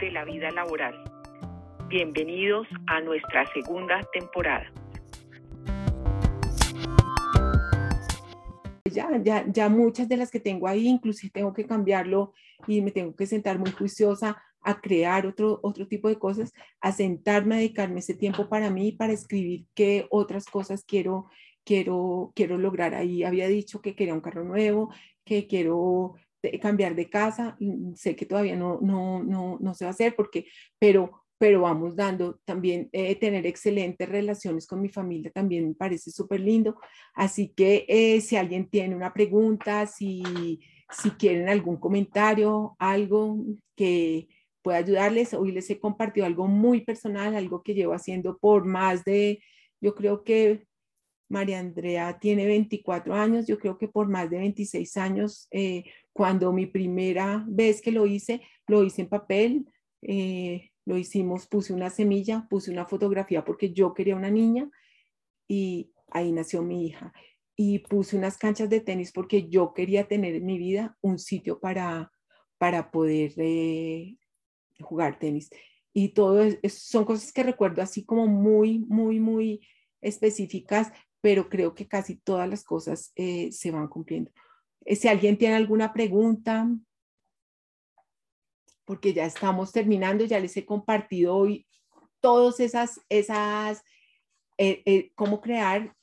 de la vida laboral. Bienvenidos a nuestra segunda temporada. Ya, ya, ya muchas de las que tengo ahí, inclusive tengo que cambiarlo y me tengo que sentar muy juiciosa a crear otro, otro tipo de cosas, a sentarme, a dedicarme ese tiempo para mí, para escribir qué otras cosas quiero, quiero, quiero lograr. Ahí había dicho que quería un carro nuevo, que quiero cambiar de casa, sé que todavía no, no, no, no se va a hacer porque, pero, pero vamos dando también eh, tener excelentes relaciones con mi familia también me parece súper lindo. Así que eh, si alguien tiene una pregunta, si, si quieren algún comentario, algo que, pueda ayudarles. Hoy les he compartido algo muy personal, algo que llevo haciendo por más de, yo creo que María Andrea tiene 24 años, yo creo que por más de 26 años, eh, cuando mi primera vez que lo hice, lo hice en papel, eh, lo hicimos, puse una semilla, puse una fotografía porque yo quería una niña y ahí nació mi hija. Y puse unas canchas de tenis porque yo quería tener en mi vida un sitio para, para poder eh, jugar tenis. Y todo son cosas que recuerdo así como muy, muy, muy específicas, pero creo que casi todas las cosas eh, se van cumpliendo. Eh, si alguien tiene alguna pregunta, porque ya estamos terminando, ya les he compartido hoy todas esas, esas, eh, cómo crear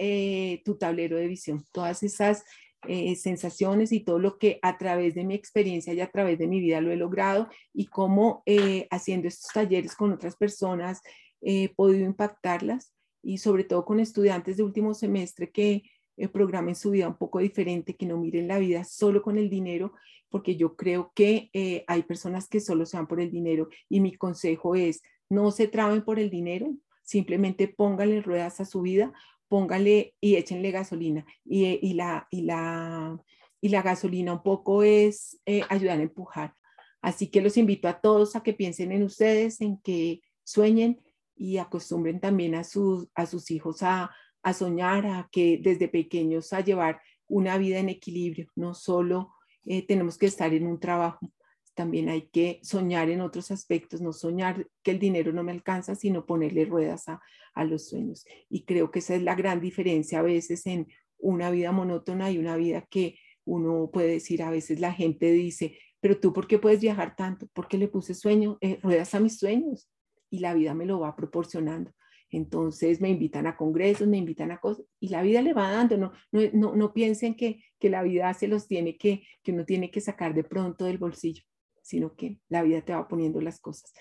tu tablero de visión, todas esas eh, sensaciones y todo lo que a través de mi experiencia y a través de mi vida lo he logrado y cómo eh, haciendo estos talleres con otras personas he podido impactarlas y sobre todo con estudiantes de último semestre que eh, programen su vida un poco diferente, que no miren la vida solo con el dinero, porque yo creo que hay personas que solo se van por el dinero y mi consejo es no se traben por el dinero, simplemente pónganle ruedas a su vida póngale y échenle gasolina. Y, la, y, la, y la gasolina un poco es eh, ayudar a empujar. Así que los invito a todos a que piensen en ustedes, en que sueñen y acostumbren también a sus, a sus hijos a, a soñar, a que desde pequeños a llevar una vida en equilibrio. No solo eh, tenemos que estar en un trabajo, también hay que soñar en otros aspectos, no soñar que el dinero no me alcanza, sino ponerle ruedas a, a, los sueños. Y creo que esa es la gran diferencia a veces en una vida monótona y una vida que uno puede decir, a veces la gente dice, pero tú, ¿por qué puedes viajar tanto? Porque le puse sueño, eh, ruedas a mis sueños y la vida me lo va proporcionando. Entonces me invitan a congresos, me invitan a cosas y la vida le va dando. No, no, no, piensen que, que la vida se los tiene que, que uno tiene que sacar de pronto del bolsillo sino que la vida te va poniendo las cosas.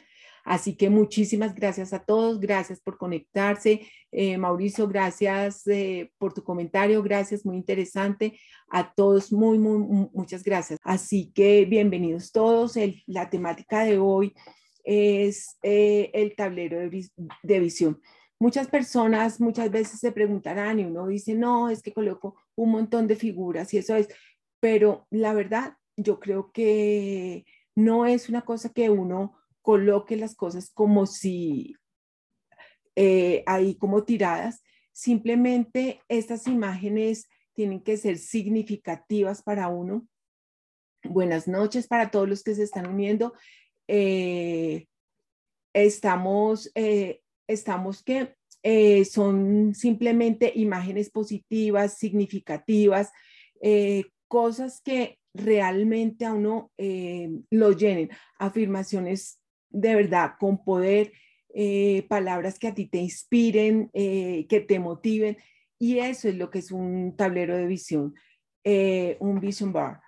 Así que muchísimas gracias a todos, gracias por conectarse. Eh, Mauricio, gracias eh, por tu comentario, gracias, muy interesante. A todos, muy, muy, muchas gracias. Así que bienvenidos todos. la temática de hoy es eh, el tablero de, visión. Muchas personas muchas veces se preguntarán y uno dice, no, es que coloco un montón de figuras y eso es, pero la verdad, yo creo que no es una cosa que uno coloque las cosas como si eh, ahí como tiradas, simplemente estas imágenes tienen que ser significativas para uno. Buenas noches para todos los que se están uniendo. Eh, estamos, eh, estamos que son simplemente imágenes positivas, significativas, cosas que realmente a uno eh, lo llenen. Afirmaciones de verdad con poder, eh, palabras que a ti te inspiren, eh, que te motiven. Y eso es lo que es un tablero de visión, un vision bar.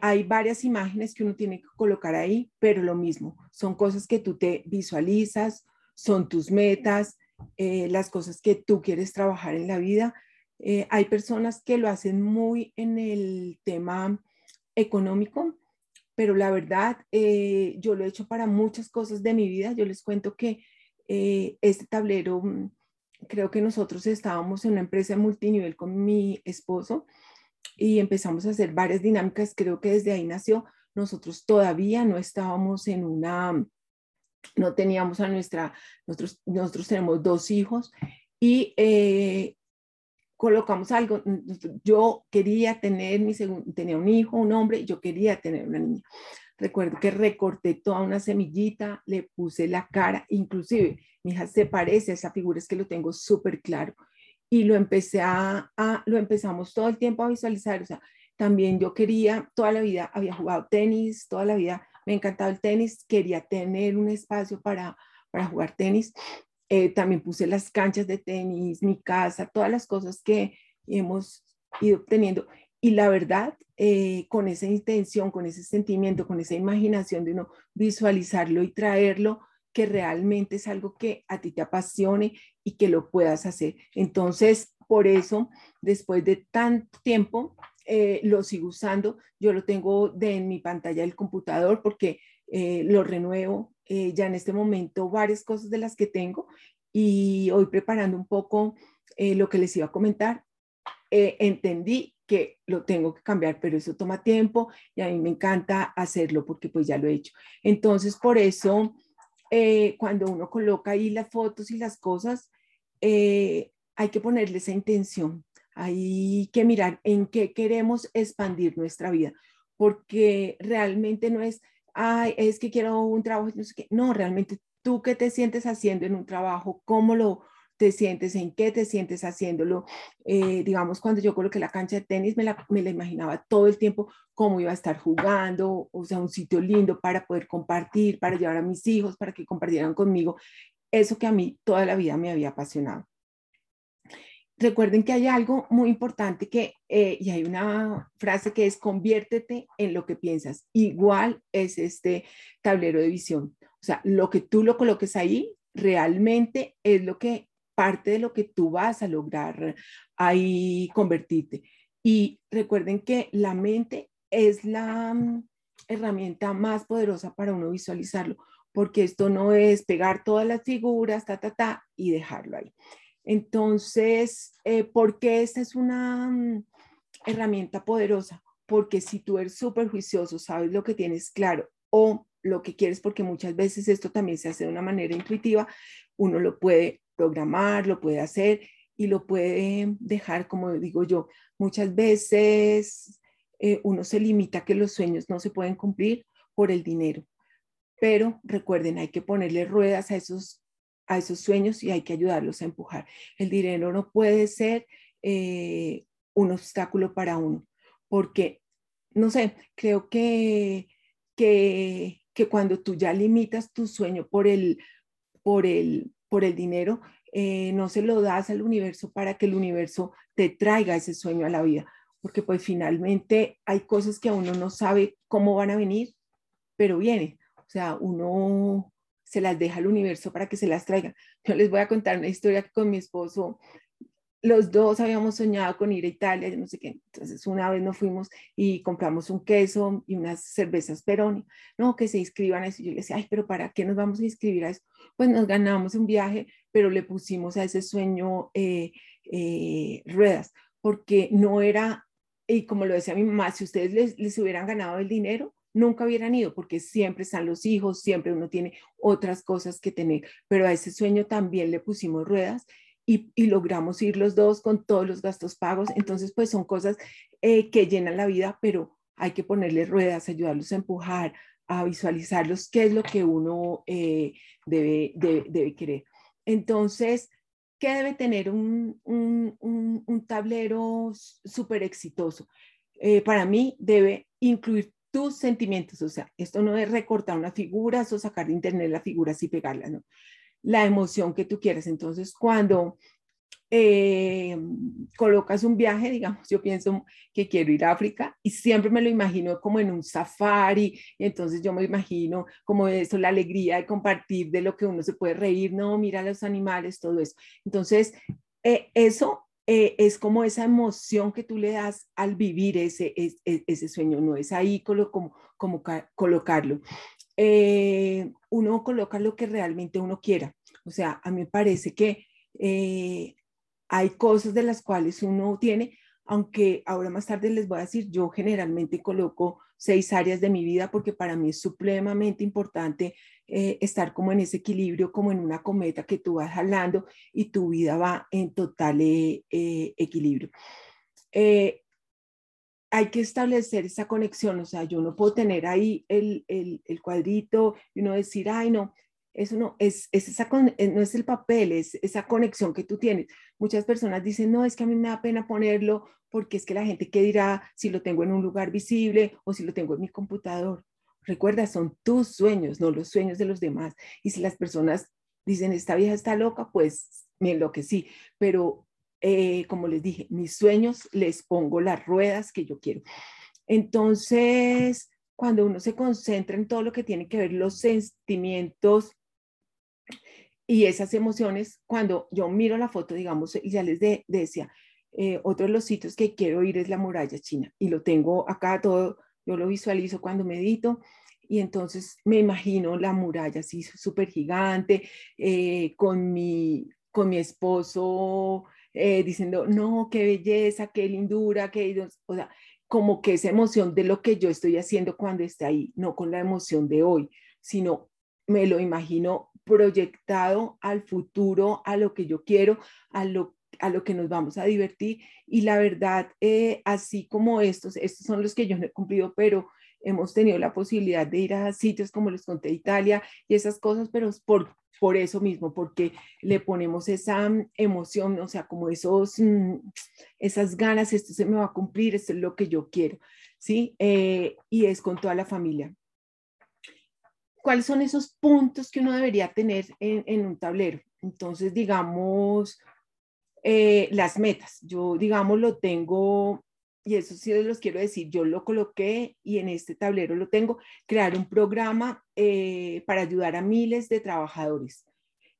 Hay varias imágenes que uno tiene que colocar ahí, pero lo mismo, son cosas que tú te visualizas, son tus metas, las cosas que tú quieres trabajar en la vida. hay personas que lo hacen muy en el tema económico, pero la verdad, eh, yo lo he hecho para muchas cosas de mi vida. Yo les cuento que eh, este tablero, mm, creo que nosotros estábamos en una empresa multinivel con mi esposo y empezamos a hacer varias dinámicas. Creo que desde ahí nació. Nosotros todavía no estábamos en una, no teníamos a nuestra, nosotros, nosotros tenemos dos hijos y eh, colocamos algo. Yo quería tener mi segundo, tenía un hijo, un hombre, yo quería tener una niña. recuerdo que recorté toda una semillita, le puse la cara, inclusive mi hija se parece a esa figura, es que lo tengo súper claro. Y lo empecé a, a, lo empezamos todo el tiempo a visualizar, también yo quería, toda la vida había jugado tenis, toda la vida me encantaba el tenis, quería tener un espacio para, para jugar tenis. Eh, también puse las canchas de tenis, mi casa, todas las cosas que hemos ido obteniendo. Y la verdad, eh, con esa intención, con ese sentimiento, con esa imaginación de uno visualizarlo y traerlo, que realmente es algo que a ti te apasione y que lo puedas hacer. Entonces, por eso, después de tanto tiempo, eh, lo sigo usando. Yo lo tengo de, en mi pantalla del computador porque eh, lo renuevo ya en este momento varias cosas de las que tengo y hoy preparando un poco lo que les iba a comentar, entendí que lo tengo que cambiar, pero eso toma tiempo y a mí me encanta hacerlo porque pues ya lo he hecho. Entonces, por eso, eh, cuando uno coloca ahí las fotos y las cosas, eh, hay que ponerle esa intención, hay que mirar en qué queremos expandir nuestra vida, porque realmente no es, ay, es que quiero un trabajo, no sé qué, no, realmente tú qué te sientes haciendo en un trabajo, cómo lo, te sientes, en qué te sientes haciéndolo. Eh, digamos, cuando yo coloqué la cancha de tenis, me la, me la imaginaba todo el tiempo cómo iba a estar jugando, o sea, un sitio lindo para poder compartir, para llevar a mis hijos, para que compartieran conmigo. Eso que a mí toda la vida me había apasionado. Recuerden que hay algo muy importante que, eh, y hay una frase que es conviértete en lo que piensas. Igual es este tablero de visión. O sea, lo que tú lo coloques ahí realmente es lo que parte de lo que tú vas a lograr ahí convertirte. Y recuerden que la mente es la mm, herramienta más poderosa para uno visualizarlo, porque esto no es pegar todas las figuras, ta, ta, ta, y dejarlo ahí. Entonces, eh, ¿por qué esta es una mm, herramienta poderosa? Porque si tú eres súper juicioso, sabes lo que tienes claro o lo que quieres, porque muchas veces esto también se hace de una manera intuitiva, uno lo puede programar, lo puede hacer y lo puede dejar, como digo yo, muchas veces eh, uno se limita que los sueños no se pueden cumplir por el dinero. Pero recuerden, hay que ponerle ruedas a esos, a esos sueños y hay que ayudarlos a empujar. El dinero no puede ser eh, un obstáculo para uno, porque, no sé, creo que, que, que cuando tú ya limitas tu sueño por el, por el, por el dinero, eh, no se lo das al universo para que el universo te traiga ese sueño a la vida, porque pues finalmente hay cosas que uno no sabe cómo van a venir, pero viene, o sea, uno se las deja al universo para que se las traiga. Yo les voy a contar una historia que con mi esposo los dos habíamos soñado con ir a Italia, no sé qué. Entonces, una vez nos fuimos y compramos un queso y unas cervezas Peroni. No, que se inscriban a eso. Yo le decía, ay, pero ¿para qué nos vamos a inscribir a eso? Pues nos ganamos un viaje, pero le pusimos a ese sueño eh, eh, ruedas, porque no era, y como lo decía mi mamá, si ustedes les, les hubieran ganado el dinero, nunca hubieran ido, porque siempre están los hijos, siempre uno tiene otras cosas que tener, pero a ese sueño también le pusimos ruedas y, logramos ir los dos con todos los gastos pagos. Entonces, pues son cosas eh, que llenan la vida, pero hay que ponerle ruedas, ayudarlos a empujar, a visualizarlos, qué es lo que uno eh, debe, debe, querer. Entonces, ¿qué debe tener un, un, un, tablero súper exitoso? Eh, para mí debe incluir tus sentimientos, o sea, esto no es recortar una figura o sacar de internet las figuras y pegarlas, ¿no? La emoción que tú quieres. Entonces, cuando eh, colocas un viaje, digamos, yo pienso que quiero ir a África y siempre me lo imagino como en un safari, entonces yo me imagino como eso, la alegría de compartir de lo que uno se puede reír, no, mira los animales, todo eso. Entonces, eh, eso eh, es como esa emoción que tú le das al vivir ese, ese, ese sueño, no es ahí como, como colocarlo. Eh, uno coloca lo que realmente uno quiera. O sea, a mí me parece que eh, hay cosas de las cuales uno tiene, aunque ahora más tarde les voy a decir, yo generalmente coloco seis áreas de mi vida porque para mí es supremamente importante eh, estar como en ese equilibrio, como en una cometa que tú vas jalando y tu vida va en total equilibrio. Hay que establecer esa conexión, o sea, yo no puedo tener ahí el, cuadrito y uno decir, ay, no, eso no es, es esa, eh, no es el papel, es esa conexión que tú tienes. Muchas personas dicen, no, es que a mí me da pena ponerlo porque es que la gente qué dirá si lo tengo en un lugar visible o si lo tengo en mi computador. Recuerda, son tus sueños, no los sueños de los demás. Y si las personas dicen, esta vieja está loca, pues me enloquecí. Pero eh, como les dije, mis sueños les pongo las ruedas que yo quiero. Entonces, cuando uno se concentra en todo lo que tiene que ver los sentimientos y esas emociones, cuando yo miro la foto, digamos, y ya les decía, eh, otro de los sitios que quiero ir es la muralla china y lo tengo acá todo, yo lo visualizo cuando medito y entonces me imagino la muralla así súper gigante, eh, con, mi, con mi esposo eh, diciendo, no, qué belleza, qué lindura, qué, o sea, como que esa emoción de lo que yo estoy haciendo cuando está ahí, no con la emoción de hoy, sino me lo imagino proyectado al futuro, a lo que yo quiero, a lo, a lo que nos vamos a divertir. Y la verdad, eh, así como estos, estos son los que yo no he cumplido, pero hemos tenido la posibilidad de ir a sitios como les conté, Italia y esas cosas, pero por, por eso mismo, porque le ponemos esa mm, emoción, o sea, como esos, mm, esas ganas, esto se me va a cumplir, esto es lo que yo quiero, ¿sí? Eh, y es con toda la familia. ¿Cuáles son esos puntos que uno debería tener en, un tablero? Entonces, digamos, eh, las metas. Yo, digamos, lo tengo y eso sí los quiero decir, yo lo coloqué y en este tablero lo tengo, crear un programa eh, para ayudar a miles de trabajadores.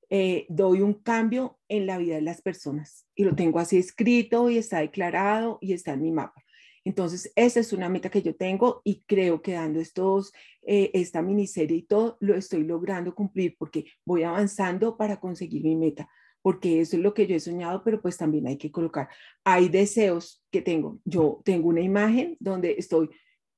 Eh, doy un cambio en la vida de las personas y lo tengo así escrito y está declarado y está en mi mapa. Entonces, esa es una meta que yo tengo y creo que dando estos, eh, esta miniserie y todo, lo estoy logrando cumplir porque voy avanzando para conseguir mi meta porque eso es lo que yo he soñado, pero pues también hay que colocar, hay deseos que tengo. Yo tengo una imagen donde estoy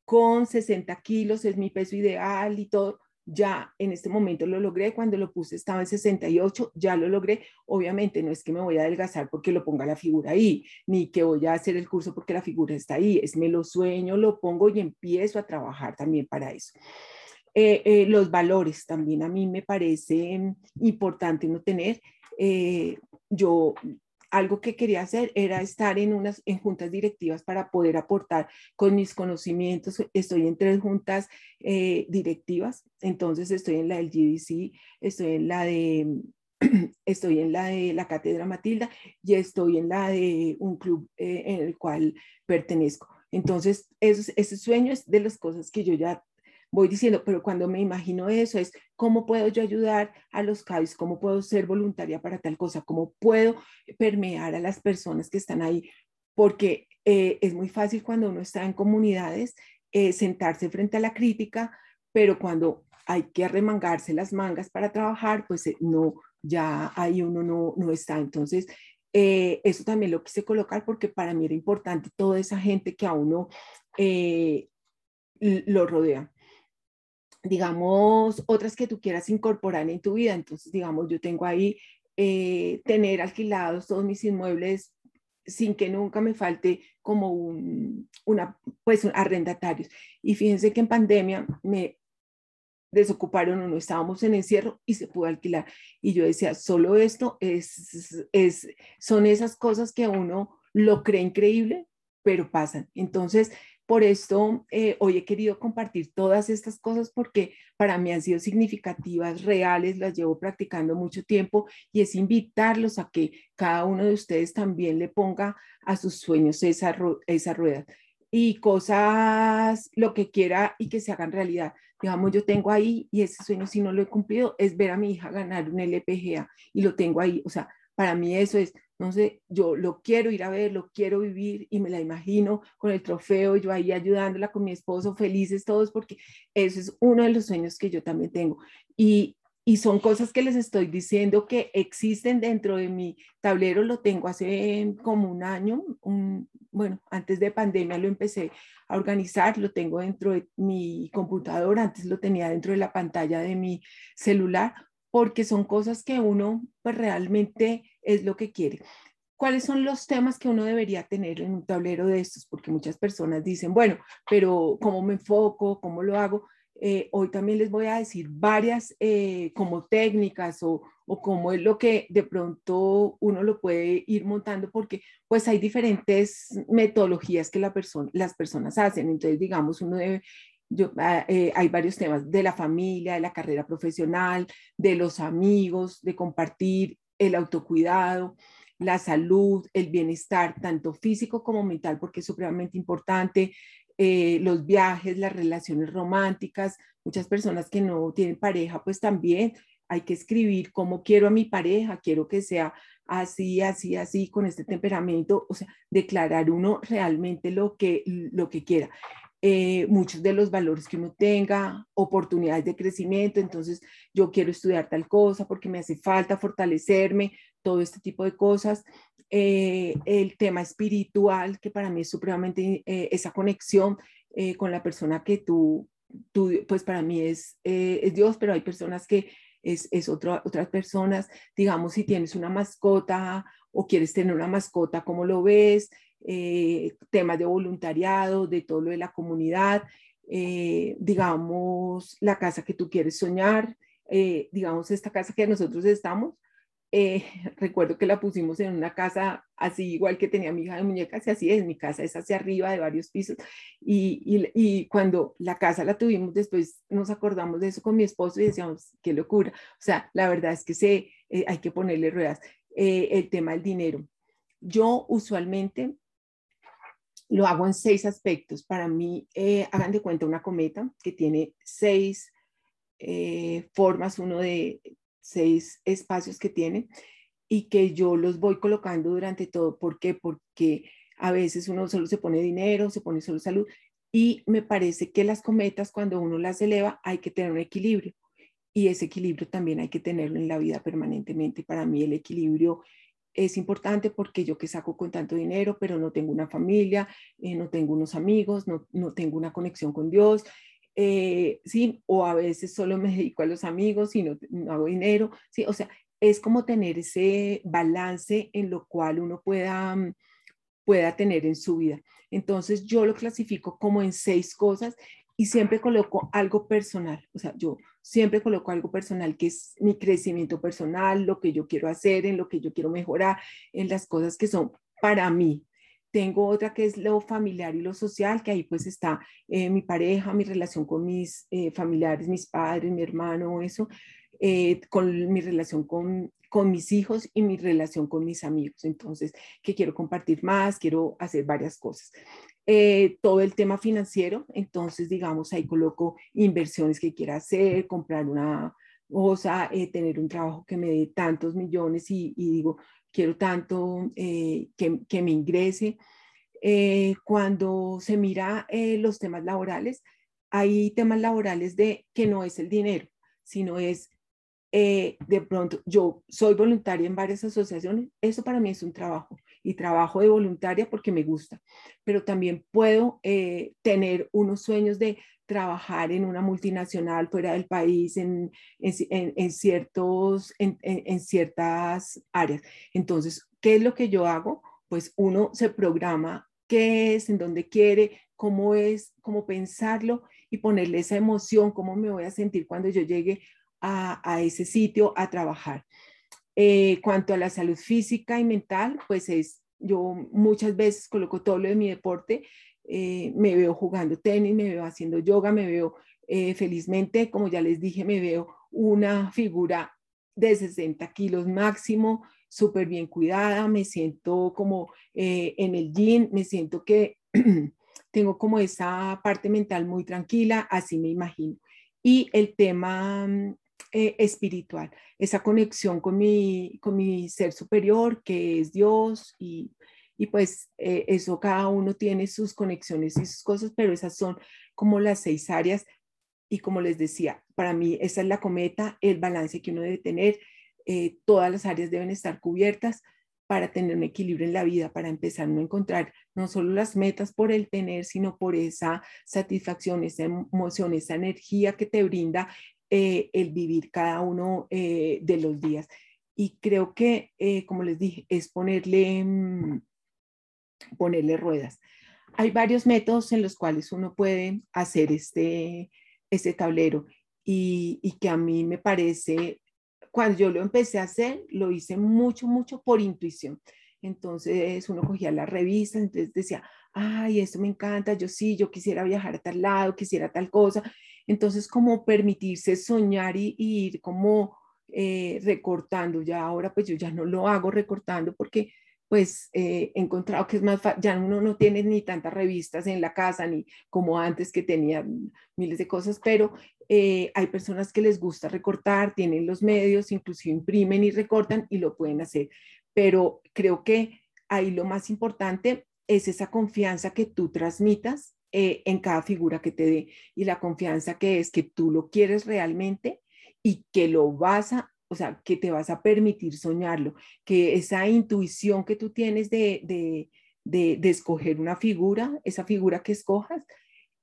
con 60 kilos, es mi peso ideal y todo. Ya en este momento lo logré, cuando lo puse estaba en 68, ya lo logré. Obviamente no es que me voy a adelgazar porque lo ponga la figura ahí, ni que voy a hacer el curso porque la figura está ahí, es me lo sueño, lo pongo y empiezo a trabajar también para eso. Eh, eh, los valores también a mí me parece importante no tener eh, yo algo que quería hacer era estar en unas en juntas directivas para poder aportar con mis conocimientos. Estoy en tres juntas eh, directivas, entonces estoy en la del GDC, estoy en la de estoy en la de la Cátedra Matilda y estoy en la de un club eh, en el cual pertenezco. Entonces, ese sueño es de las cosas que yo ya voy diciendo, pero cuando me imagino eso es cómo puedo yo ayudar a los CAIS, cómo puedo ser voluntaria para tal cosa, cómo puedo permear a las personas que están ahí, porque eh, es muy fácil cuando uno está en comunidades eh, sentarse frente a la crítica, pero cuando hay que arremangarse las mangas para trabajar, pues eh, no, ya ahí uno no, no está. Entonces, eso también lo quise colocar porque para mí era importante toda esa gente que a uno lo rodea digamos, otras que tú quieras incorporar en tu vida. Entonces, digamos, yo tengo ahí eh, tener alquilados todos mis inmuebles sin que nunca me falte como un, una, pues, arrendatarios. Y fíjense que en pandemia me desocuparon o no estábamos en encierro y se pudo alquilar. Y yo decía, solo esto es, es, son esas cosas que uno lo cree increíble, pero pasan. Entonces, por esto, eh, hoy he querido compartir todas estas cosas porque para mí han sido significativas, reales, las llevo practicando mucho tiempo y es invitarlos a que cada uno de ustedes también le ponga a sus sueños esa, esa rueda y cosas, lo que quiera y que se hagan realidad. Digamos, yo tengo ahí y ese sueño si no lo he cumplido es ver a mi hija ganar un LPGA y lo tengo ahí. O sea, para mí eso es, no sé, yo lo quiero ir a ver, lo quiero vivir y me la imagino con el trofeo, yo ahí ayudándola con mi esposo, felices todos, porque ese es uno de los sueños que yo también tengo. Y, y son cosas que les estoy diciendo que existen dentro de mi tablero, lo tengo hace como un año, un, bueno, antes de pandemia lo empecé a organizar, lo tengo dentro de mi computadora, antes lo tenía dentro de la pantalla de mi celular, porque son cosas que uno pues realmente es lo que quiere. ¿Cuáles son los temas que uno debería tener en un tablero de estos? Porque muchas personas dicen, bueno, pero ¿cómo me enfoco? ¿Cómo lo hago? Eh, hoy también les voy a decir varias eh, como técnicas o, o cómo es lo que de pronto uno lo puede ir montando porque pues hay diferentes metodologías que la persona, las personas hacen. Entonces, digamos, uno debe ah, eh, hay varios temas de la familia, de la carrera profesional, de los amigos, de compartir el autocuidado, la salud, el bienestar, tanto físico como mental, porque es supremamente importante, eh, los viajes, las relaciones románticas, muchas personas que no tienen pareja, pues también hay que escribir cómo quiero a mi pareja, quiero que sea así, así, así, con este temperamento, o sea, declarar uno realmente lo que, lo que quiera. Eh, muchos de los valores que uno tenga, oportunidades de crecimiento, entonces yo quiero estudiar tal cosa porque me hace falta fortalecerme, todo este tipo de cosas. Eh, el tema espiritual, que para mí es supremamente eh, esa conexión con la persona que tú, tú, pues para mí es, es Dios, pero hay personas que es, es otras personas, digamos, si tienes una mascota o quieres tener una mascota, ¿cómo lo ves? Eh, temas de voluntariado, de todo lo de la comunidad, eh, digamos, la casa que tú quieres soñar, eh, digamos, esta casa que nosotros estamos. recuerdo que la pusimos en una casa así igual que tenía mi hija de muñecas y así es, mi casa es hacia arriba de varios pisos y, y, y, cuando la casa la tuvimos después nos acordamos de eso con mi esposo y decíamos, qué locura, o sea, la verdad es que se, hay que ponerle ruedas. el tema del dinero. Yo usualmente lo hago en seis aspectos. Para mí, eh, hagan de cuenta una cometa que tiene seis eh, formas, uno de seis espacios que tiene y que yo los voy colocando durante todo. ¿Por qué? Porque a veces uno solo se pone dinero, se pone solo salud y me parece que las cometas cuando uno las eleva hay que tener un equilibrio y ese equilibrio también hay que tenerlo en la vida permanentemente. Para mí el equilibrio es importante porque yo que saco con tanto dinero, pero no tengo una familia, eh, no tengo unos amigos, no, no, tengo una conexión con Dios, eh, sí, o a veces solo me dedico a los amigos y no, no, hago dinero, sí, o sea, es como tener ese balance en lo cual uno pueda, mm, pueda tener en su vida. Entonces yo lo clasifico como en seis cosas y siempre coloco algo personal, o sea, yo siempre coloco algo personal que es mi crecimiento personal, lo que yo quiero hacer, en lo que yo quiero mejorar, en las cosas que son para mí. Tengo otra que es lo familiar y lo social, que ahí pues está eh, mi pareja, mi relación con mis eh, familiares, mis padres, mi hermano, eso, eh, con mi relación con, con mis hijos y mi relación con mis amigos. Entonces, que quiero compartir más, quiero hacer varias cosas. Eh, todo el tema financiero, entonces digamos ahí coloco inversiones que quiera hacer, comprar una cosa, eh, tener un trabajo que me dé tantos millones y, digo, quiero tanto eh, que, que, me ingrese. cuando se mira los temas laborales, hay temas laborales de que no es el dinero, sino es de pronto, yo soy voluntaria en varias asociaciones, eso para mí es un trabajo y trabajo de voluntaria porque me gusta, pero también puedo eh, tener unos sueños de trabajar en una multinacional fuera del país, en, en, ciertos, en, ciertas áreas. Entonces, ¿qué es lo que yo hago? Pues uno se programa qué es, en dónde quiere, cómo es, cómo pensarlo y ponerle esa emoción, cómo me voy a sentir cuando yo llegue a, a ese sitio a trabajar. Eh, cuanto a la salud física y mental, pues es, yo muchas veces coloco todo lo de mi deporte, eh, me veo jugando tenis, me veo haciendo yoga, me veo eh, felizmente, como ya les dije, me veo una figura de 60 kilos máximo, súper bien cuidada, me siento como en el gym, me siento que tengo como esa parte mental muy tranquila, así me imagino. Y el tema mm, eh, espiritual, esa conexión con mi, con mi ser superior, que es Dios, y, y pues eh, eso cada uno tiene sus conexiones y sus cosas, pero esas son como las seis áreas. Y como les decía, para mí esa es la cometa, el balance que uno debe tener. Eh, todas las áreas deben estar cubiertas para tener un equilibrio en la vida, para empezar a encontrar no solo las metas por el tener, sino por esa satisfacción, esa emoción, esa energía que te brinda eh, el vivir cada uno eh, de los días. Y creo que, eh, como les dije, es ponerle, mm, ponerle ruedas. hay varios métodos en los cuales uno puede hacer este, este tablero y, y que a mí me parece, cuando yo lo empecé a hacer, lo hice mucho, mucho por intuición. Entonces uno cogía las revistas, entonces decía, ay, esto me encanta, yo sí, yo quisiera viajar a tal lado, quisiera tal cosa. Entonces como permitirse soñar y, ir como eh, recortando, ya ahora pues yo ya no lo hago recortando porque pues eh, he encontrado que es más fácil, ya uno no tiene ni tantas revistas en la casa, ni como antes que tenía miles de cosas, pero eh, hay personas que les gusta recortar, tienen los medios, inclusive imprimen y recortan y lo pueden hacer. Pero creo que ahí lo más importante es esa confianza que tú transmitas eh, en cada figura que te dé y la confianza que es que tú lo quieres realmente y que lo vas a o sea, que te vas a permitir soñarlo, que esa intuición que tú tienes de, de, de, escoger una figura, esa figura que escojas,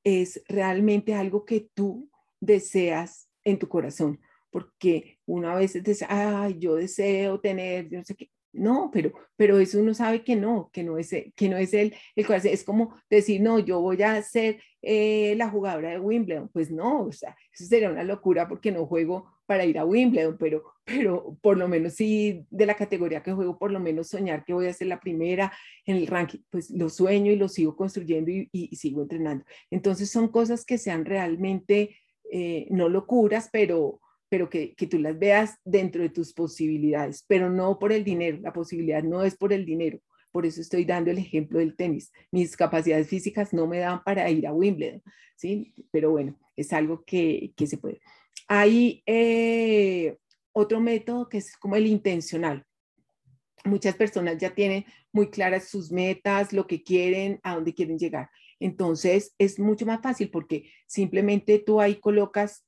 es realmente algo que tú deseas en tu corazón, porque una vez dice, ay, yo deseo tener, yo no sé qué, no, pero, pero eso uno sabe que no, que no es, que no es el, el corazón. Es como decir, no, yo voy a ser eh, la jugadora de Wimbledon. Pues no, o sea, eso sería una locura porque no juego para ir a Wimbledon, pero, pero por lo menos sí de la categoría que juego, por lo menos soñar que voy a ser la primera en el ranking, pues lo sueño y lo sigo construyendo y, y, sigo entrenando. Entonces son cosas que sean realmente, eh, no locuras, pero pero que, que, tú las veas dentro de tus posibilidades, pero no por el dinero. La posibilidad no es por el dinero. Por eso estoy dando el ejemplo del tenis. Mis capacidades físicas no me dan para ir a Wimbledon, ¿sí? Pero bueno, es algo que, que se puede. Hay eh, otro método que es como el intencional. Muchas personas ya tienen muy claras sus metas, lo que quieren, a dónde quieren llegar. Entonces es mucho más fácil porque simplemente tú ahí colocas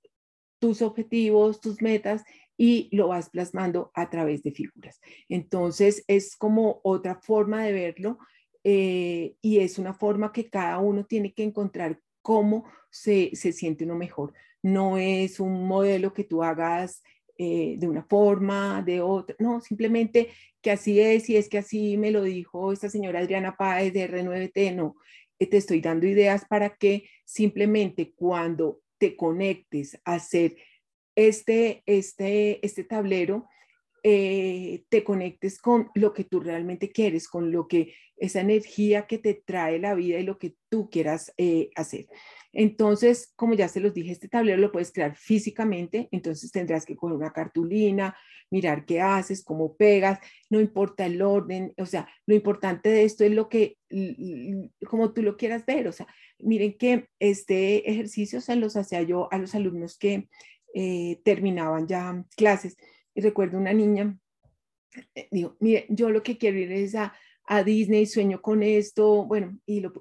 tus objetivos, tus metas y lo vas plasmando a través de figuras. Entonces es como otra forma de verlo eh, y es una forma que cada uno tiene que encontrar cómo se, se siente uno mejor. No es un modelo que tú hagas eh, de una forma, de otra, no, simplemente que así es y es que así me lo dijo esta señora Adriana Páez de R9T, no, eh, te estoy dando ideas para que simplemente cuando te conectes a hacer este, este, este tablero, eh, te conectes con lo que tú realmente quieres, con lo que esa energía que te trae la vida y lo que tú quieras eh, hacer. Entonces, como ya se los dije, este tablero lo puedes crear físicamente, entonces tendrás que coger una cartulina, mirar qué haces, cómo pegas, no importa el orden, o sea, lo importante de esto es lo que, como tú lo quieras ver, o sea, miren que este ejercicio se los hacía yo a los alumnos que eh, terminaban ya clases, y recuerdo una niña, eh, digo, mire, yo lo que quiero ir es a a Disney, sueño con esto, bueno, y, lo,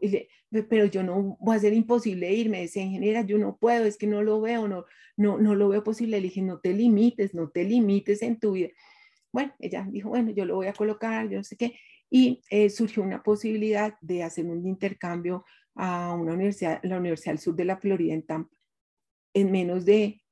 pero yo no voy a ser imposible irme, decía ingeniera, yo no puedo, es que no lo veo, no, no, no lo veo posible. Le dije, no te limites, no te limites en tu vida. Bueno, ella dijo, bueno, yo lo voy a colocar, yo no sé qué, y eh, surgió una posibilidad de hacer un intercambio a una universidad, la Universidad del Sur de la Florida en Tampa. En menos de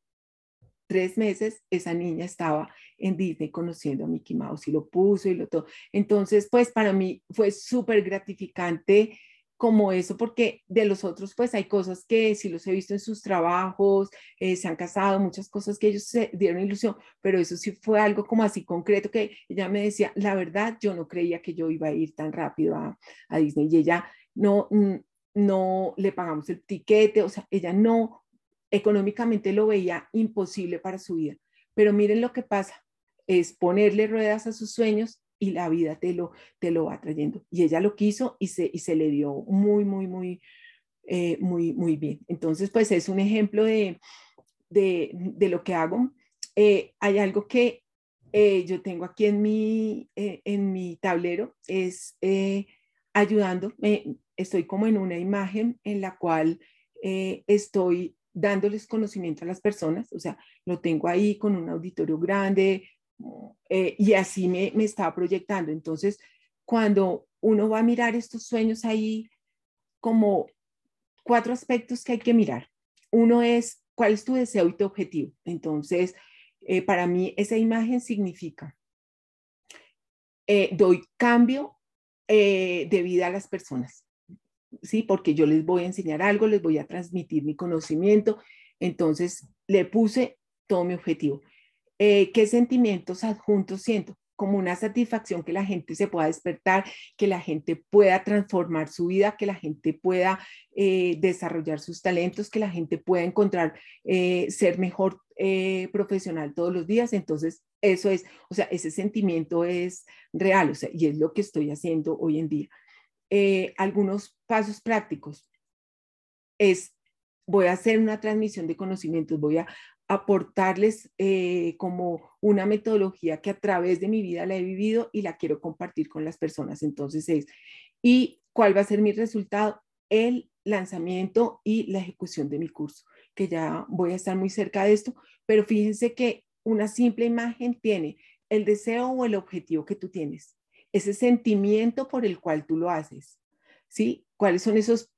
tres meses, esa niña estaba en Disney conociendo a Mickey Mouse y lo puso y lo todo. Entonces, pues para mí fue súper gratificante como eso, porque de los otros, pues hay cosas que sí los he visto en sus trabajos, eh, se han casado, muchas cosas que ellos se dieron ilusión, pero eso sí fue algo como así concreto que ella me decía, la verdad, yo no creía que yo iba a ir tan rápido a, a Disney y ella no, no le pagamos el tiquete, o sea, ella no económicamente lo veía imposible para su vida. Pero miren lo que pasa, es ponerle ruedas a sus sueños y la vida te lo, te lo va trayendo. Y ella lo quiso y se, y se le dio muy, muy, muy, eh, muy, muy bien. Entonces, pues es un ejemplo de, de, de lo que hago. Eh, hay algo que eh, yo tengo aquí en mi, en mi tablero, es ayudando, estoy como en una imagen en la cual estoy dándoles conocimiento a las personas, o sea, lo tengo ahí con un auditorio grande eh, y así me, me estaba proyectando. Entonces, cuando uno va a mirar estos sueños ahí, como cuatro aspectos que hay que mirar. Uno es cuál es tu deseo y tu objetivo. Entonces, eh, para mí esa imagen significa, eh, doy cambio de vida a las personas. ¿Sí? Porque yo les voy a enseñar algo, les voy a transmitir mi conocimiento. Entonces, le puse todo mi objetivo. Eh, ¿Qué sentimientos adjuntos siento? Como una satisfacción que la gente se pueda despertar, que la gente pueda transformar su vida, que la gente pueda eh, desarrollar sus talentos, que la gente pueda encontrar eh, ser mejor profesional todos los días. Entonces, eso es, o sea, ese sentimiento es real, o sea, y es lo que estoy haciendo hoy en día. Algunos pasos prácticos es voy a hacer una transmisión de conocimientos, voy a aportarles eh, como una metodología que a través de mi vida la he vivido y la quiero compartir con las personas. Entonces es, ¿y cuál va a ser mi resultado? El lanzamiento y la ejecución de mi curso, que ya voy a estar muy cerca de esto, pero fíjense que una simple imagen tiene el deseo o el objetivo que tú tienes, ese sentimiento por el cual tú lo haces, ¿sí? ¿Cuáles son esos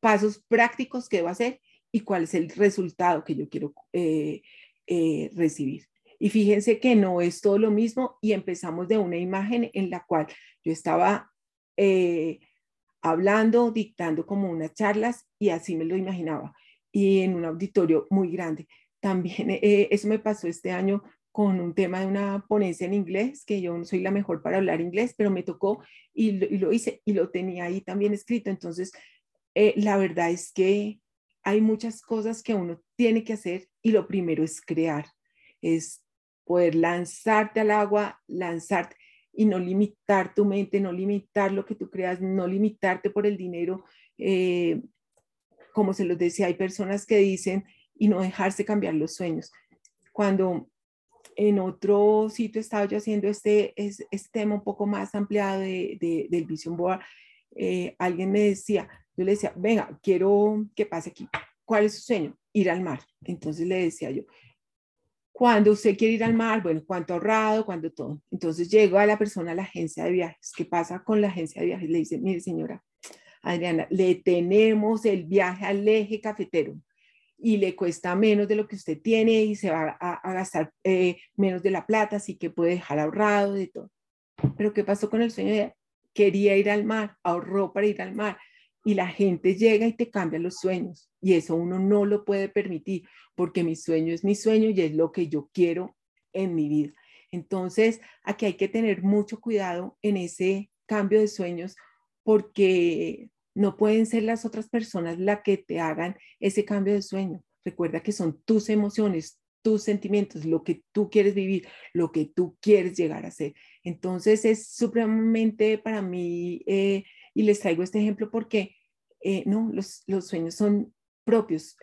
pasos prácticos que debo hacer? y cuál es el resultado que yo quiero eh, eh, recibir. Y fíjense que no es todo lo mismo y empezamos de una imagen en la cual yo estaba eh, hablando, dictando como unas charlas y así me lo imaginaba y en un auditorio muy grande. También eso me pasó este año con un tema de una ponencia en inglés, que yo no soy la mejor para hablar inglés, pero me tocó y lo, y lo hice y lo tenía ahí también escrito. Entonces, la verdad es que hay muchas cosas que uno tiene que hacer y lo primero es crear, es poder lanzarte al agua, lanzarte y no limitar tu mente, no limitar lo que tú creas, no limitarte por el dinero. Eh, como se los decía, hay personas que dicen y no dejarse cambiar los sueños. Cuando en otro sitio estaba yo haciendo este, este tema un poco más ampliado de, del Vision Board, eh, alguien me decía, yo le decía, venga, quiero que pase aquí. ¿Cuál es su sueño? Ir al mar. Entonces le decía yo, cuando usted quiere ir al mar, bueno, cuánto ahorrado, cuánto todo. Entonces llego a la persona a la agencia de viajes. ¿Qué pasa con la agencia de viajes? Le dice, mire señora Adriana, le tenemos el viaje al eje cafetero y le cuesta menos de lo que usted tiene y se va a, gastar eh, menos de la plata, así que puede dejar ahorrado de todo. Pero ¿qué pasó con el sueño Quería ir al mar, ahorró para ir al mar, y la gente llega y te cambia los sueños y eso uno no lo puede permitir porque mi sueño es mi sueño y es lo que yo quiero en mi vida. Entonces, aquí hay que tener mucho cuidado en ese cambio de sueños porque no pueden ser las otras personas las que te hagan ese cambio de sueño. Recuerda que son tus emociones, tus sentimientos, lo que tú quieres vivir, lo que tú quieres llegar a ser. Entonces, es supremamente para mí, eh, y les traigo este ejemplo porque eh, no, los, sueños son propios.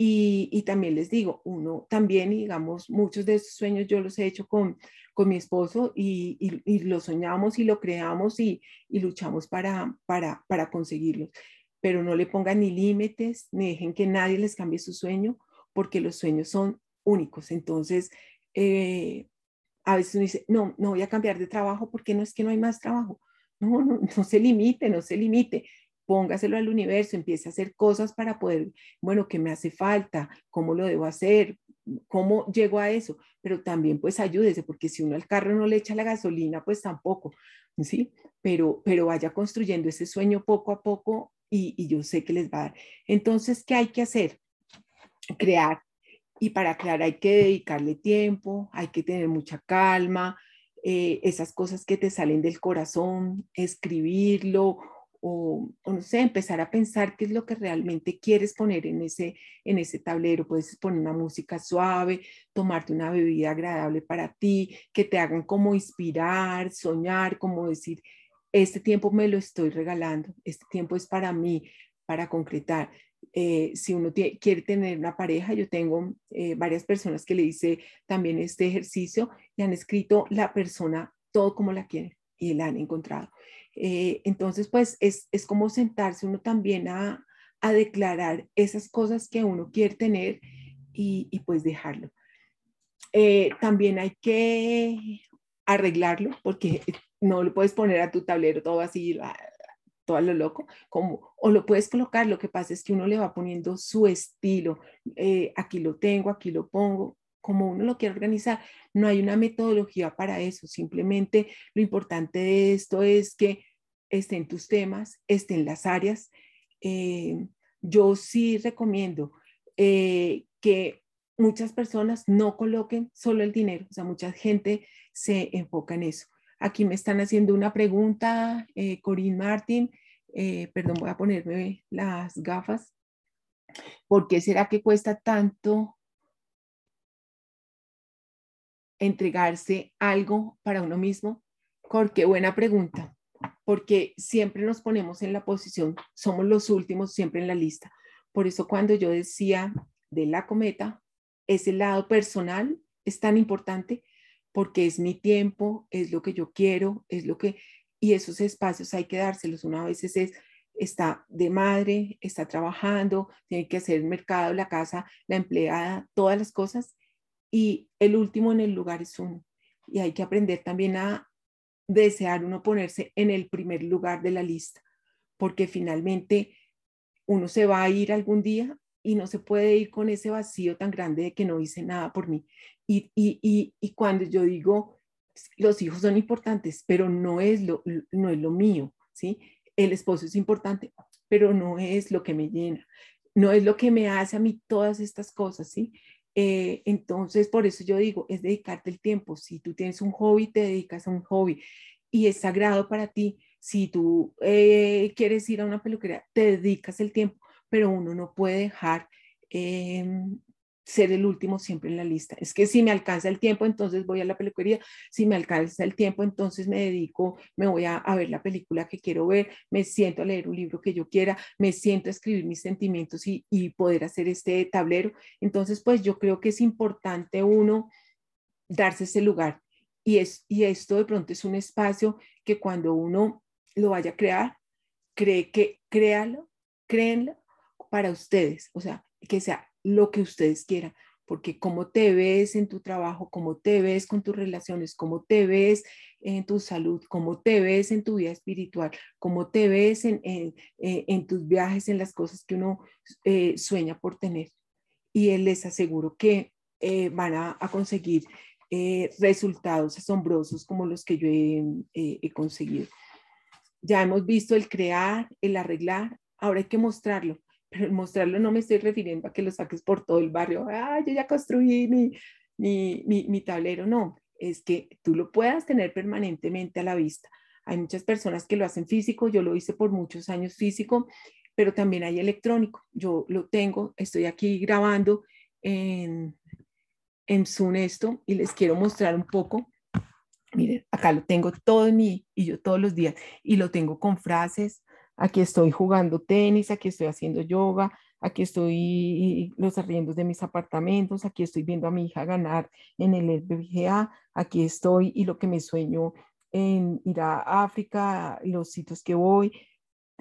Y, también les digo, uno también, digamos, muchos de esos sueños yo los he hecho con, con mi esposo y, y, lo soñamos y lo creamos y, luchamos para, para, para conseguirlos. Pero no le pongan ni límites, ni dejen que nadie les cambie su sueño, porque los sueños son únicos. Entonces, eh, a veces uno dice, no, no voy a cambiar de trabajo porque no es que no hay más trabajo. No, no, no se limite, no se limite póngaselo al universo, empiece a hacer cosas para poder, bueno, ¿qué me hace falta? ¿Cómo lo debo hacer? ¿Cómo llego a eso? Pero también pues ayúdese, porque si uno al carro no le echa la gasolina, pues tampoco, ¿sí? Pero, pero vaya construyendo ese sueño poco a poco y, yo sé que les va a dar. Entonces, ¿qué hay que hacer? Crear. Y para crear hay que dedicarle tiempo, hay que tener mucha calma, eh, esas cosas que te salen del corazón, escribirlo o, no sé, empezar a pensar qué es lo que realmente quieres poner en ese, en ese tablero. Puedes poner una música suave, tomarte una bebida agradable para ti, que te hagan como inspirar, soñar, como decir, este tiempo me lo estoy regalando, este tiempo es para mí, para concretar. Eh, si uno quiere tener una pareja, yo tengo eh, varias personas que le hice también este ejercicio y han escrito la persona todo como la quieren y la han encontrado. Eh, entonces, pues es, es, como sentarse uno también a, a, declarar esas cosas que uno quiere tener y, y pues dejarlo. Eh, también hay que arreglarlo porque no lo puedes poner a tu tablero todo así, todo a lo loco, como, o lo puedes colocar, lo que pasa es que uno le va poniendo su estilo, eh, aquí lo tengo, aquí lo pongo, como uno lo quiere organizar. No hay una metodología para eso, simplemente lo importante de esto es que estén tus temas, estén las áreas eh, yo sí recomiendo eh, que muchas personas no coloquen solo el dinero, o sea, mucha gente se enfoca en eso. Aquí me están haciendo una pregunta, eh, Corinne Martin, perdón, voy a ponerme las gafas. ¿Por qué será que cuesta tanto entregarse algo para uno mismo? Porque buena pregunta, porque siempre nos ponemos en la posición, somos los últimos siempre en la lista. Por eso cuando yo decía de la cometa, ese lado personal es tan importante porque es mi tiempo, es lo que yo quiero, es lo que, y esos espacios hay que dárselos. Una vez es, está de madre, está trabajando, tiene que hacer el mercado, la casa, la empleada, todas las cosas, y el último en el lugar es uno. Y hay que aprender también a desear uno ponerse en el primer lugar de la lista, porque finalmente uno se va a ir algún día y no se puede ir con ese vacío tan grande de que no hice nada por mí. Y, y, y, cuando yo digo, los hijos son importantes, pero no es lo, no es lo mío, ¿sí? El esposo es importante, pero no es lo que me llena, no es lo que me hace a mí todas estas cosas, ¿sí? Eh, entonces, por eso yo digo, es dedicarte el tiempo. Si tú tienes un hobby, te dedicas a un hobby y es sagrado para ti. Si tú eh, quieres ir a una peluquería, te dedicas el tiempo, pero uno no puede dejar em, ser el último siempre en la lista. Es que si me alcanza el tiempo, entonces voy a la peluquería. Si me alcanza el tiempo, entonces me dedico, me voy a, ver la película que quiero ver, me siento a leer un libro que yo quiera, me siento a escribir mis sentimientos y, y poder hacer este tablero. Entonces, pues yo creo que es importante uno darse ese lugar. Y, es, y esto de pronto es un espacio que cuando uno lo vaya a crear, cree que créalo, créenlo para ustedes, o sea, que sea lo que ustedes quieran, porque cómo te ves en tu trabajo, cómo te ves con tus relaciones, cómo te ves en tu salud, cómo te ves en tu vida espiritual, cómo te ves en, en, eh, tus viajes, en las cosas que uno eh, sueña por tener. Y él les aseguro que eh, van a, conseguir resultados asombrosos como los que yo he conseguido. Ya hemos visto el crear, el arreglar, ahora hay que mostrarlo pero mostrarlo no me estoy refiriendo a que lo saques por todo el barrio, ah, yo ya construí mi, mi, mi, tablero, no, es que tú lo puedas tener permanentemente a la vista. Hay muchas personas que lo hacen físico, yo lo hice por muchos años físico, pero también hay electrónico. Yo lo tengo, estoy aquí grabando en, en Zoom esto y les quiero mostrar un poco. Miren, acá lo tengo todo en mí y yo todos los días y lo tengo con frases, aquí estoy jugando tenis, aquí estoy haciendo yoga, aquí estoy los arriendos de mis apartamentos, aquí estoy viendo a mi hija ganar en el FBGA, aquí estoy y lo que me sueño en ir a África, los sitios que voy,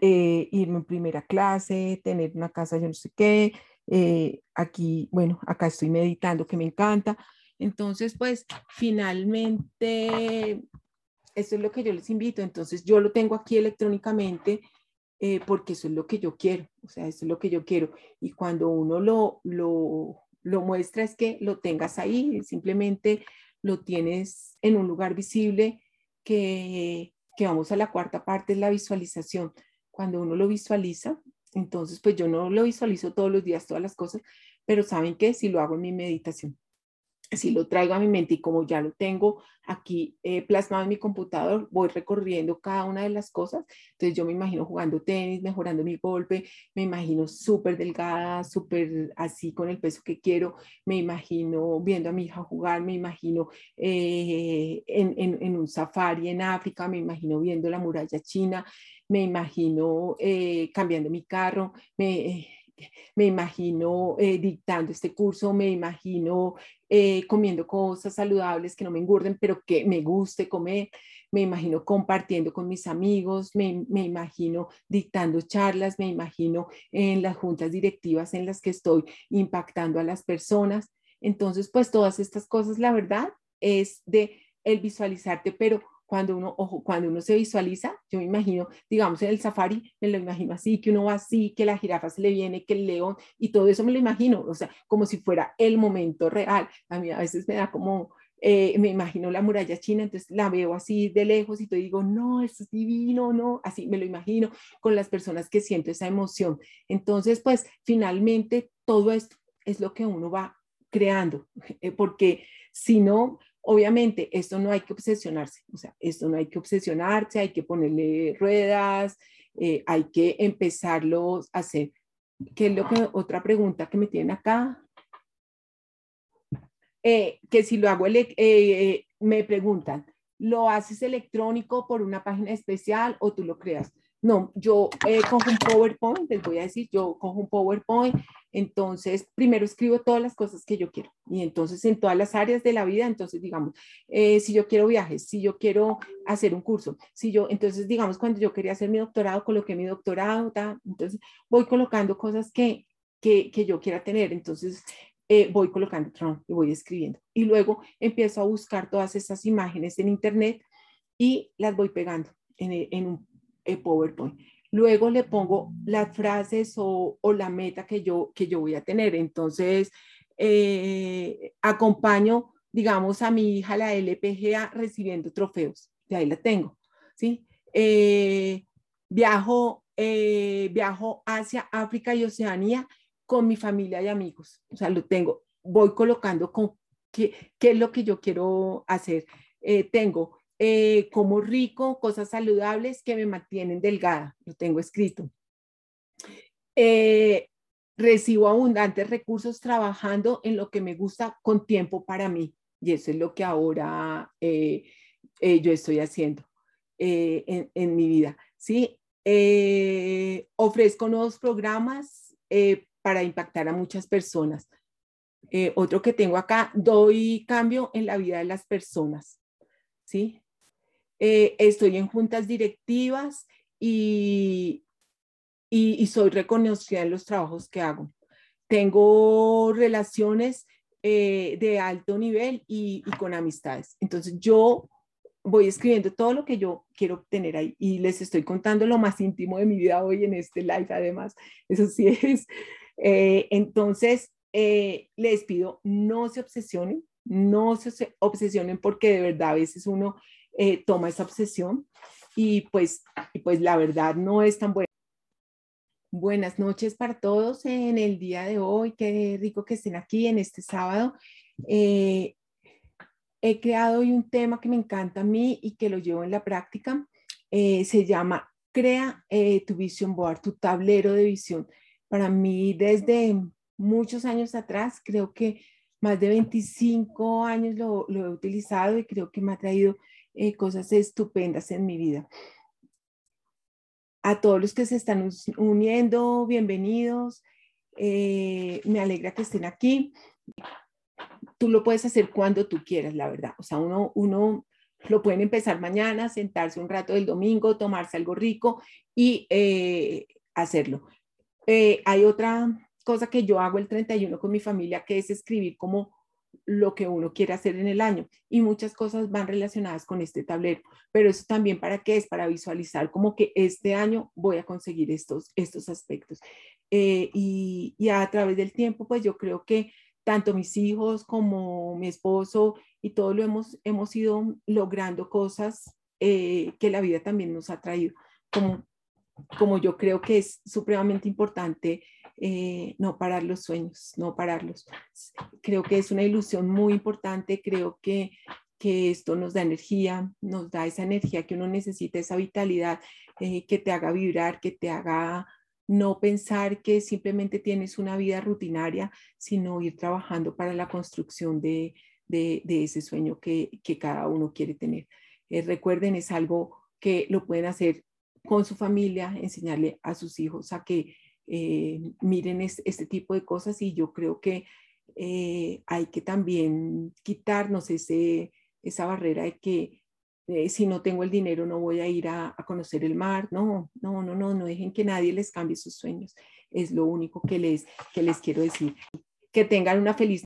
eh, irme en primera clase, tener una casa yo no sé qué, eh, aquí, bueno, acá estoy meditando que me encanta. Entonces, pues finalmente, eso es lo que yo les invito. Entonces, yo lo tengo aquí electrónicamente eh, porque eso es lo que yo quiero, o sea, eso es lo que yo quiero. Y cuando uno lo, lo, lo muestra es que lo tengas ahí, simplemente lo tienes en un lugar visible que, que vamos a la cuarta parte, es la visualización. Cuando uno lo visualiza, entonces pues yo no lo visualizo todos los días, todas las cosas, pero saben que si lo hago en mi meditación, si lo traigo a mi mente y como ya lo tengo aquí eh, plasmado en mi computador, voy recorriendo cada una de las cosas. Entonces yo me imagino jugando tenis, mejorando mi golpe, me imagino súper delgada, súper así con el peso que quiero, me imagino viendo a mi hija jugar, me imagino eh, en, en, un safari en África, me imagino viendo la muralla china, me imagino eh, cambiando mi carro, me me imagino eh, dictando este curso, me imagino eh, comiendo cosas saludables que no me engorden, pero que me guste comer, me imagino compartiendo con mis amigos, me, me imagino dictando charlas, me imagino en las juntas directivas en las que estoy impactando a las personas. Entonces, pues todas estas cosas, la verdad, es de el visualizarte, pero cuando uno, ojo, cuando uno se visualiza, yo me imagino, digamos, en el safari, me lo imagino así, que uno va así, que la jirafa se le viene, que el león, y todo eso me lo imagino, o sea, como si fuera el momento real. A mí a veces me da como, eh, me imagino la muralla china, entonces la veo así de lejos y te digo, no, esto es divino, no, así me lo imagino con las personas que siento esa emoción. Entonces, pues finalmente todo esto es lo que uno va creando, eh, porque si no, obviamente esto no hay que obsesionarse, o sea, esto no hay que obsesionarse, hay que ponerle ruedas, eh, hay que empezarlo a hacer. ¿Qué es lo que, otra pregunta que me tienen acá? Eh, que si lo hago, eh, me preguntan, ¿lo haces electrónico por una página especial o tú lo creas? No, yo cojo un PowerPoint, les voy a decir, yo cojo un PowerPoint, entonces primero escribo todas las cosas que yo quiero y entonces en todas las áreas de la vida, entonces digamos, si yo quiero viajes, si yo quiero hacer un curso, si yo, entonces digamos, cuando yo quería hacer mi doctorado, coloqué mi doctorado, entonces voy colocando cosas que, que, que yo quiera tener, entonces eh, voy colocando y voy escribiendo. Y luego empiezo a buscar todas esas imágenes en internet y las voy pegando en, en un PowerPoint. Luego le pongo las frases o, la meta que yo, que yo voy a tener. Entonces, eh, acompaño, digamos, a mi hija, la LPGA, recibiendo trofeos. De ahí la tengo, ¿sí? Eh, viajo, viajo hacia África y Oceanía con mi familia y amigos. O sea, lo tengo, voy colocando con qué, qué es lo que yo quiero hacer. Eh, tengo eh, como rico, cosas saludables que me mantienen delgada, lo tengo escrito. Eh, recibo abundantes recursos trabajando en lo que me gusta con tiempo para mí. Y eso es lo que ahora yo estoy haciendo en, mi vida. ¿sí? ofrezco nuevos programas para impactar a muchas personas. Eh, otro que tengo acá, doy cambio en la vida de las personas. ¿sí? Eh, estoy en juntas directivas y, y, soy reconocida en los trabajos que hago. Tengo relaciones eh, de alto nivel y, y, con amistades. Entonces yo voy escribiendo todo lo que yo quiero obtener ahí y les estoy contando lo más íntimo de mi vida hoy en este live además. Eso sí es eh, entonces, eh, les pido, no se obsesionen, no se obsesionen porque de verdad a veces uno eh, toma esa obsesión y pues, y pues la verdad no es tan buena. Buenas noches para todos en el día de hoy. Qué rico que estén aquí en este sábado. he creado hoy un tema que me encanta a mí y que lo llevo en la práctica. se llama Crea tu Vision Board, tu tablero de visión para mí desde muchos años atrás, creo que más de 25 años lo, lo he utilizado y creo que me ha traído eh, cosas estupendas en mi vida. A todos los que se están uniendo, bienvenidos. Eh, me alegra que estén aquí. Tú lo puedes hacer cuando tú quieras, la verdad. O sea, uno, uno lo pueden empezar mañana, sentarse un rato del domingo, tomarse algo rico y eh, hacerlo. Eh, hay otra cosa que yo hago el 31 con mi familia, que es escribir como lo que uno quiere hacer en el año y muchas cosas van relacionadas con este tablero, pero eso también para qué es, para visualizar como que este año voy a conseguir estos, estos aspectos. Eh, y, y, a través del tiempo, pues yo creo que tanto mis hijos como mi esposo y todo lo hemos, hemos ido logrando cosas eh, que la vida también nos ha traído, como como yo creo que es supremamente importante eh, no parar los sueños, no pararlos. Creo que es una ilusión muy importante, creo que, que esto nos da energía, nos da esa energía que uno necesita, esa vitalidad eh, que te haga vibrar, que te haga no pensar que simplemente tienes una vida rutinaria, sino ir trabajando para la construcción de, de, ese sueño que, que, cada uno quiere tener. Eh, recuerden, es algo que lo pueden hacer con su familia, enseñarle a sus hijos a que eh, miren este tipo de cosas y yo creo que eh, hay que también quitarnos ese, esa barrera de que eh, si no tengo el dinero no voy a ir a, a, conocer el mar. No, no, no, no, no dejen que nadie les cambie sus sueños. Es lo único que les, que les quiero decir. Que tengan una feliz